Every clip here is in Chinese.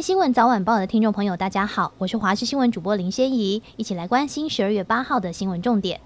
新闻早晚报的听众朋友，大家好，我是华视新闻主播林仙怡，一起来关心十二月八号的新闻重点。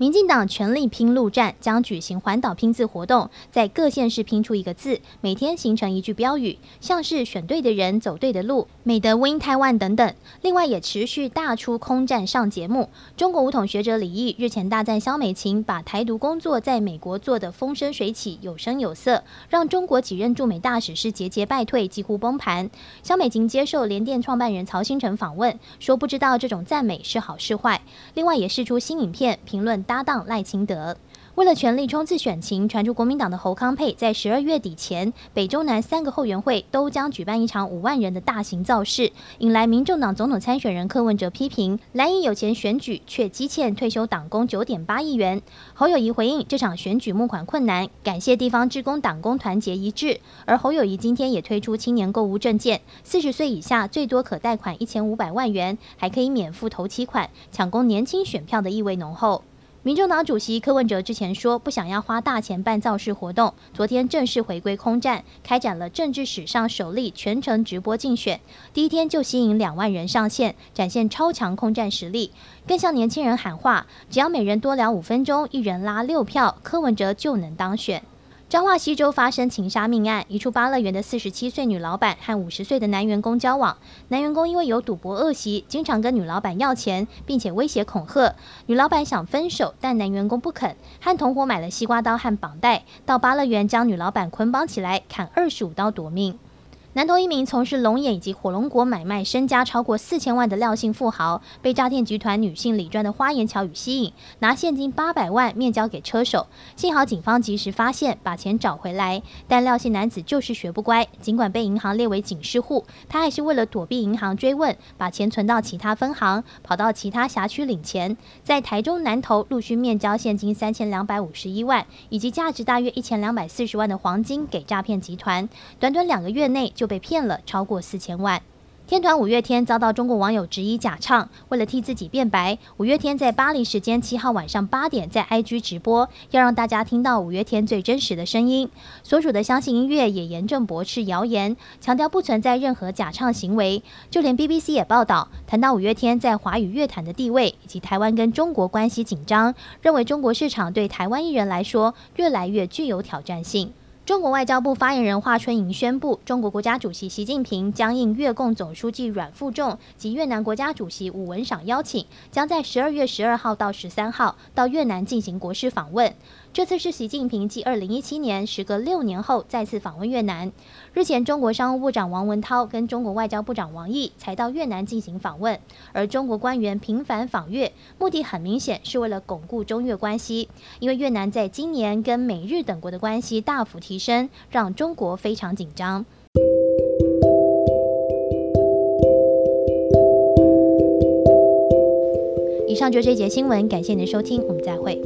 民进党全力拼路战，将举行环岛拼字活动，在各县市拼出一个字，每天形成一句标语，像是选对的人，走对的路，美的 Win Taiwan 等等。另外也持续大出空战上节目。中国武统学者李毅日前大赞萧美琴把台独工作在美国做得风生水起，有声有色，让中国几任驻美大使是节节败退，几乎崩盘。萧美琴接受联电创办人曹兴诚访问，说不知道这种赞美是好是坏。另外也试出新影片评论。搭档赖清德，为了全力冲刺选情，传出国民党的侯康沛在十二月底前，北中南三个后援会都将举办一场五万人的大型造势，引来民众党总统参选人柯文哲批评蓝营有钱选举，却积欠退休党工九点八亿元。侯友谊回应这场选举募款困难，感谢地方志工党工团结一致。而侯友谊今天也推出青年购物证件，四十岁以下最多可贷款一千五百万元，还可以免付头期款，抢攻年轻选票的意味浓厚。民众党主席柯文哲之前说不想要花大钱办造势活动，昨天正式回归空战，开展了政治史上首例全程直播竞选，第一天就吸引两万人上线，展现超强空战实力，更向年轻人喊话：只要每人多聊五分钟，一人拉六票，柯文哲就能当选。彰化西州发生情杀命案，一处芭乐园的四十七岁女老板和五十岁的男员工交往，男员工因为有赌博恶习，经常跟女老板要钱，并且威胁恐吓。女老板想分手，但男员工不肯，和同伙买了西瓜刀和绑带，到芭乐园将女老板捆绑起来，砍二十五刀夺命。南投一名从事龙眼以及火龙果买卖，身家超过四千万的廖姓富豪，被诈骗集团女性李专的花言巧语吸引，拿现金八百万面交给车手。幸好警方及时发现，把钱找回来。但廖姓男子就是学不乖，尽管被银行列为警示户，他还是为了躲避银行追问，把钱存到其他分行，跑到其他辖区领钱。在台中南投陆续面交现金三千两百五十一万，以及价值大约一千两百四十万的黄金给诈骗集团。短短两个月内，就被骗了超过四千万。天团五月天遭到中国网友质疑假唱，为了替自己辩白，五月天在巴黎时间七号晚上八点在 IG 直播，要让大家听到五月天最真实的声音。所属的相信音乐也严正驳斥谣言，强调不存在任何假唱行为。就连 BBC 也报道，谈到五月天在华语乐坛的地位以及台湾跟中国关系紧张，认为中国市场对台湾艺人来说越来越具有挑战性。中国外交部发言人华春莹宣布，中国国家主席习近平将应越共总书记阮富仲及越南国家主席武文赏邀请，将在十二月十二号到十三号到越南进行国事访问。这次是习近平继二零一七年时隔六年后再次访问越南。日前，中国商务部长王文涛跟中国外交部长王毅才到越南进行访问，而中国官员频繁访越，目的很明显是为了巩固中越关系。因为越南在今年跟美日等国的关系大幅提让中国非常紧张。以上就是这节新闻，感谢您的收听，我们再会。